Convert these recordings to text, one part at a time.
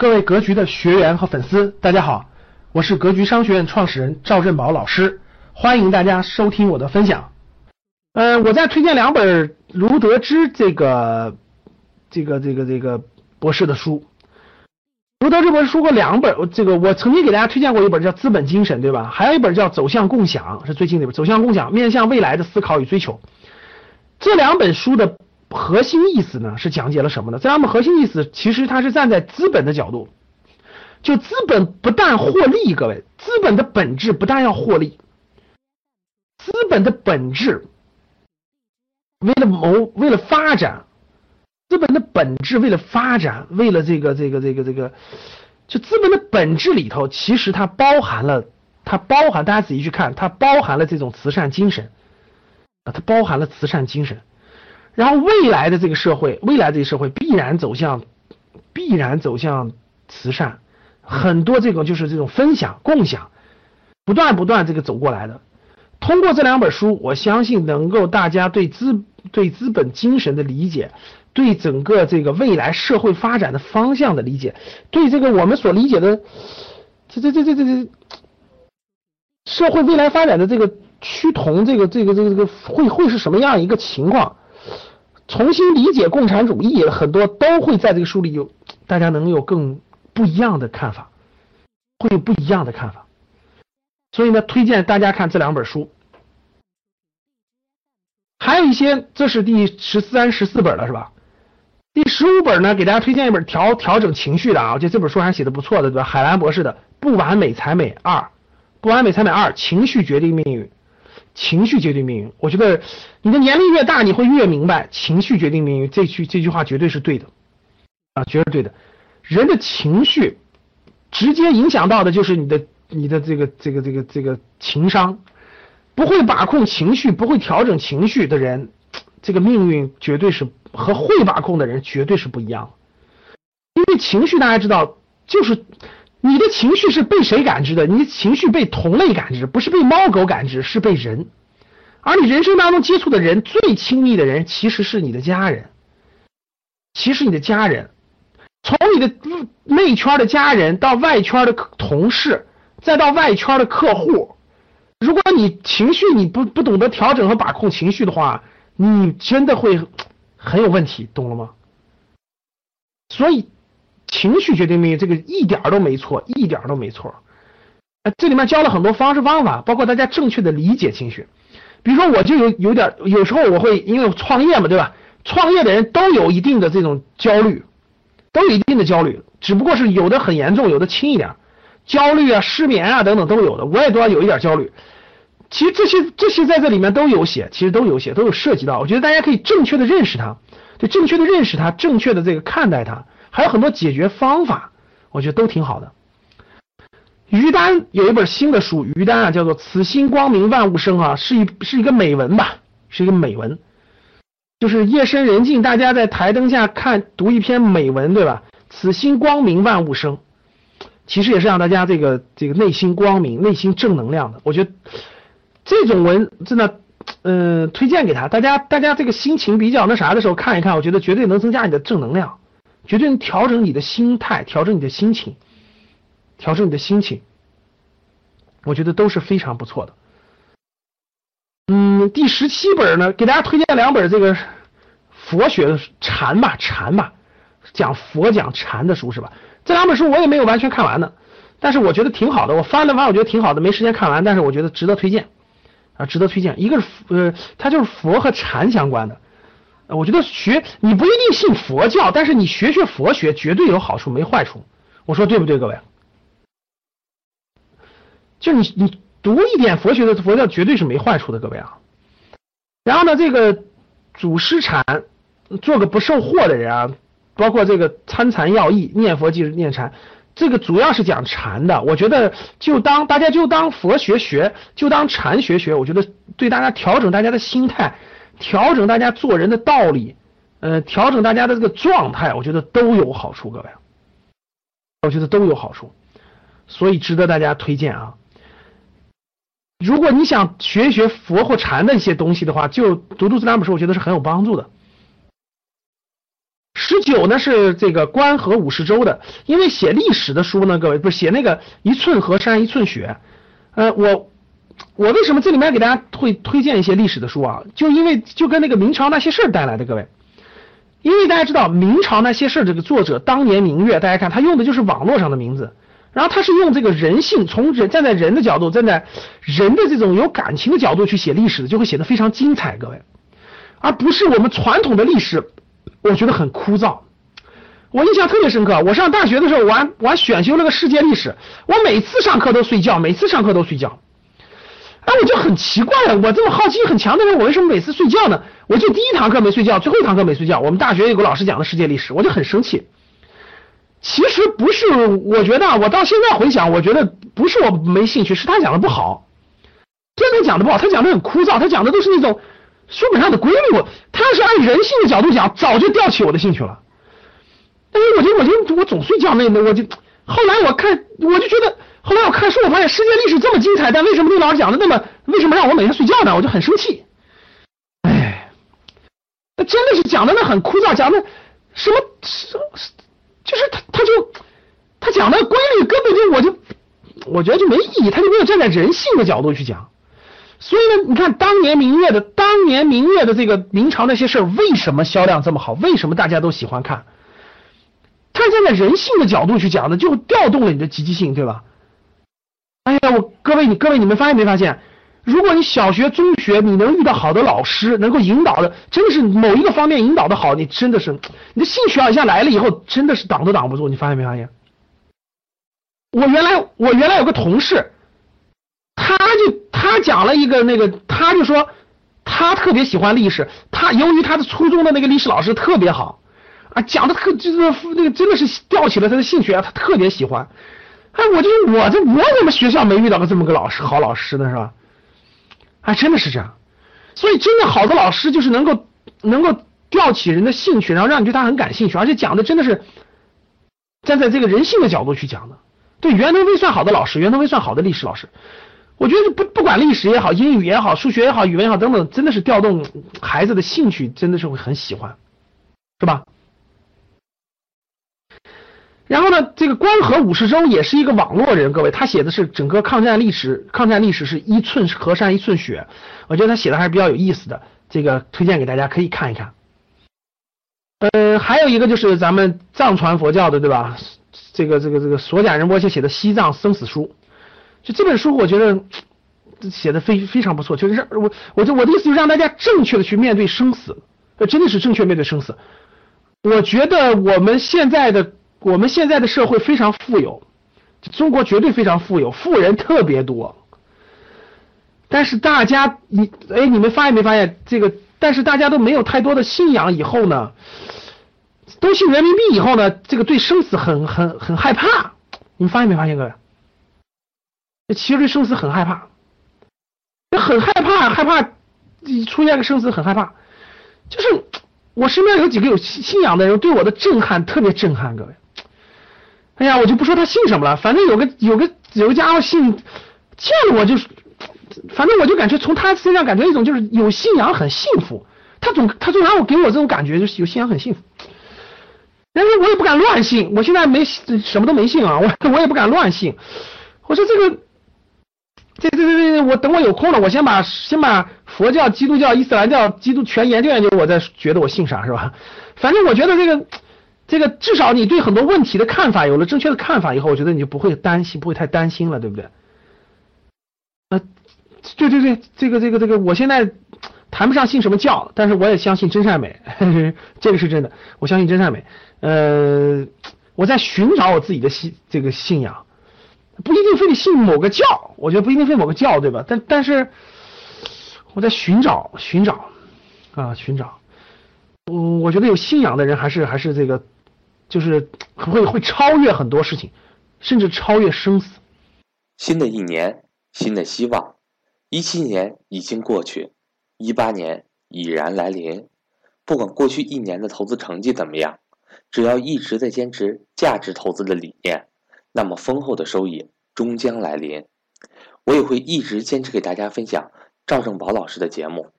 各位格局的学员和粉丝，大家好，我是格局商学院创始人赵振宝老师，欢迎大家收听我的分享。呃，我再推荐两本卢德之这个这个这个这个博士的书。卢德之博士说过两本，这个我曾经给大家推荐过一本叫《资本精神》，对吧？还有一本叫《走向共享》，是最近的一本《走向共享》，面向未来的思考与追求。这两本书的。核心意思呢是讲解了什么呢？这两本核心意思其实它是站在资本的角度，就资本不但获利，各位，资本的本质不但要获利，资本的本质为了谋为了发展，资本的本质为了发展，为了这个这个这个这个，就资本的本质里头，其实它包含了，它包含大家仔细去看，它包含了这种慈善精神啊，它包含了慈善精神。然后未来的这个社会，未来这个社会必然走向，必然走向慈善，很多这种就是这种分享、共享，不断不断这个走过来的。通过这两本书，我相信能够大家对资对资本精神的理解，对整个这个未来社会发展的方向的理解，对这个我们所理解的这这这这这这社会未来发展的这个趋同，这个这个这个这个会会是什么样一个情况？重新理解共产主义，很多都会在这个书里有，大家能有更不一样的看法，会有不一样的看法。所以呢，推荐大家看这两本书。还有一些，这是第十三、十四本了，是吧？第十五本呢，给大家推荐一本调调整情绪的啊，我觉得这本书还写的不错的，对吧？海兰博士的《不完美才美二》，《不完美才美二》，情绪决定命运。情绪决定命运，我觉得你的年龄越大，你会越明白情绪决定命运这句这句话绝对是对的啊，绝对对的。人的情绪直接影响到的就是你的你的这个这个这个这个情商，不会把控情绪，不会调整情绪的人，这个命运绝对是和会把控的人绝对是不一样。因为情绪大家知道就是。你的情绪是被谁感知的？你的情绪被同类感知，不是被猫狗感知，是被人。而你人生当中接触的人，最亲密的人其实是你的家人。其实你的家人，从你的内圈的家人到外圈的同事，再到外圈的客户，如果你情绪你不不懂得调整和把控情绪的话，你真的会很有问题，懂了吗？所以。情绪决定命运，这个一点都没错，一点都没错。这里面教了很多方式方法，包括大家正确的理解情绪。比如说，我就有有点，有时候我会因为创业嘛，对吧？创业的人都有一定的这种焦虑，都有一定的焦虑，只不过是有的很严重，有的轻一点。焦虑啊、失眠啊等等都有的，我也都要有一点焦虑。其实这些这些在这里面都有写，其实都有写，都有涉及到。我觉得大家可以正确的认识它，就正确的认识它，正确的这个看待它。还有很多解决方法，我觉得都挺好的。于丹有一本新的书，于丹啊叫做《此心光明万物生》啊，是一是一个美文吧，是一个美文，就是夜深人静，大家在台灯下看读一篇美文，对吧？此心光明万物生，其实也是让大家这个这个内心光明、内心正能量的。我觉得这种文真的，嗯，推荐给他，大家大家这个心情比较那啥的时候看一看，我觉得绝对能增加你的正能量。绝对能调整你的心态，调整你的心情，调整你的心情，我觉得都是非常不错的。嗯，第十七本呢，给大家推荐两本这个佛学的禅吧，禅吧，讲佛讲禅的书是吧？这两本书我也没有完全看完呢，但是我觉得挺好的，我翻了翻，我觉得挺好的，没时间看完，但是我觉得值得推荐啊，值得推荐。一个是呃，它就是佛和禅相关的。我觉得学你不一定信佛教，但是你学学佛学绝对有好处，没坏处。我说对不对，各位？就你你读一点佛学的佛教绝对是没坏处的，各位啊。然后呢，这个祖师禅，做个不受惑的人啊，包括这个参禅要义，念佛即是念禅，这个主要是讲禅的。我觉得就当大家就当佛学学，就当禅学学，我觉得对大家调整大家的心态。调整大家做人的道理，呃，调整大家的这个状态，我觉得都有好处，各位，我觉得都有好处，所以值得大家推荐啊。如果你想学一学佛或禅的一些东西的话，就读读这两本书，我觉得是很有帮助的。十九呢是这个关河五十州的，因为写历史的书呢，各位不是写那个一寸河山一寸血，呃，我我为什么这里面给大家会推荐一些历史的书啊？就因为就跟那个明朝那些事儿带来的，各位，因为大家知道明朝那些事儿这个作者当年明月，大家看他用的就是网络上的名字，然后他是用这个人性，从人站在人的角度，站在人的这种有感情的角度去写历史的，就会写的非常精彩，各位，而不是我们传统的历史。我觉得很枯燥，我印象特别深刻。我上大学的时候，我还我还选修了个世界历史，我每次上课都睡觉，每次上课都睡觉。哎，我就很奇怪了，我这么好奇很强的人，我为什么每次睡觉呢？我就第一堂课没睡觉，最后一堂课没睡觉。我们大学有个老师讲的世界历史，我就很生气。其实不是，我觉得我到现在回想，我觉得不是我没兴趣，是他讲的不好。真的讲的不好，他讲的很枯燥，他讲的都是那种。书本上的规律，他要是按人性的角度讲，早就吊起我的兴趣了。但是我就我就我总睡觉，那那我就后来我看我就觉得，后来我看书，我发现世界历史这么精彩，但为什么那老师讲的那么，为什么让我每天睡觉呢？我就很生气。哎，那真的是讲的那很枯燥，讲的什么什么就是他他就他讲的规律根本就我就我觉得就没意义，他就没有站在人性的角度去讲。所以呢，你看当年明月的当年明月的这个明朝那些事儿，为什么销量这么好？为什么大家都喜欢看？他站在人性的角度去讲的，就调动了你的积极性，对吧？哎呀，我各位你各位你们发现没发现？如果你小学中学你能遇到好的老师，能够引导的，真的是某一个方面引导的好，你真的是你的兴趣啊一下来了以后，真的是挡都挡不住。你发现没发现？我原来我原来有个同事。他就他讲了一个那个，他就说他特别喜欢历史，他由于他的初中的那个历史老师特别好啊，讲的特就是那个真的是吊起了他的兴趣啊，他特别喜欢。哎，我就我这我怎么学校没遇到过这么个老师好老师呢是吧？哎，真的是这样，所以真的好的老师就是能够能够吊起人的兴趣，然后让你对他很感兴趣，而且讲的真的是站在这个人性的角度去讲的。对，袁腾飞算好的老师，袁腾飞算好的历史老师。我觉得不不管历史也好，英语也好，数学也好，语文也好，等等，真的是调动孩子的兴趣，真的是会很喜欢，是吧？然后呢，这个关河武士周也是一个网络人，各位，他写的是整个抗战历史，抗战历史是一寸河山一寸血，我觉得他写的还是比较有意思的，这个推荐给大家可以看一看。呃，还有一个就是咱们藏传佛教的，对吧？这个这个这个索甲仁波切写的《西藏生死书》。就这本书，我觉得写的非非常不错。就是让我，我就我的意思，就是让大家正确的去面对生死，呃真的是正确面对生死。我觉得我们现在的我们现在的社会非常富有，中国绝对非常富有，富人特别多。但是大家，你哎，你们发现没发现这个？但是大家都没有太多的信仰，以后呢，都信人民币以后呢，这个对生死很很很害怕。你们发现没发现，各位？其实对生死很害怕，很害怕，害怕出现个生死很害怕。就是我身边有几个有信仰的人，对我的震撼特别震撼，各位。哎呀，我就不说他信什么了，反正有个有个有个家伙信，见了我就是，反正我就感觉从他身上感觉一种就是有信仰很幸福。他总他总让我给我这种感觉，就是有信仰很幸福。但是我也不敢乱信，我现在没什么都没信啊，我我也不敢乱信。我说这个。这这这这，我等我有空了，我先把先把佛教、基督教、伊斯兰教、基督全研究研究，我再觉得我信啥是吧？反正我觉得这个这个，至少你对很多问题的看法有了正确的看法以后，我觉得你就不会担心，不会太担心了，对不对？呃，对对对，这个这个这个，我现在谈不上信什么教，但是我也相信真善美，这个是真的，我相信真善美。呃，我在寻找我自己的信这个信仰。不一定非得信某个教，我觉得不一定非某个教，对吧？但但是我在寻找寻找啊寻找，嗯，我觉得有信仰的人还是还是这个，就是会会超越很多事情，甚至超越生死。新的一年，新的希望，一七年已经过去，一八年已然来临。不管过去一年的投资成绩怎么样，只要一直在坚持价值投资的理念。那么丰厚的收益终将来临，我也会一直坚持给大家分享赵正宝老师的节目。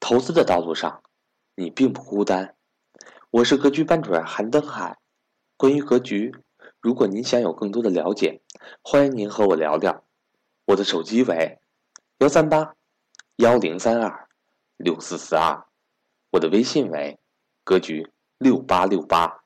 投资的道路上，你并不孤单。我是格局班主任韩登海。关于格局，如果您想有更多的了解，欢迎您和我聊聊。我的手机为幺三八幺零三二六四四二，我的微信为格局六八六八。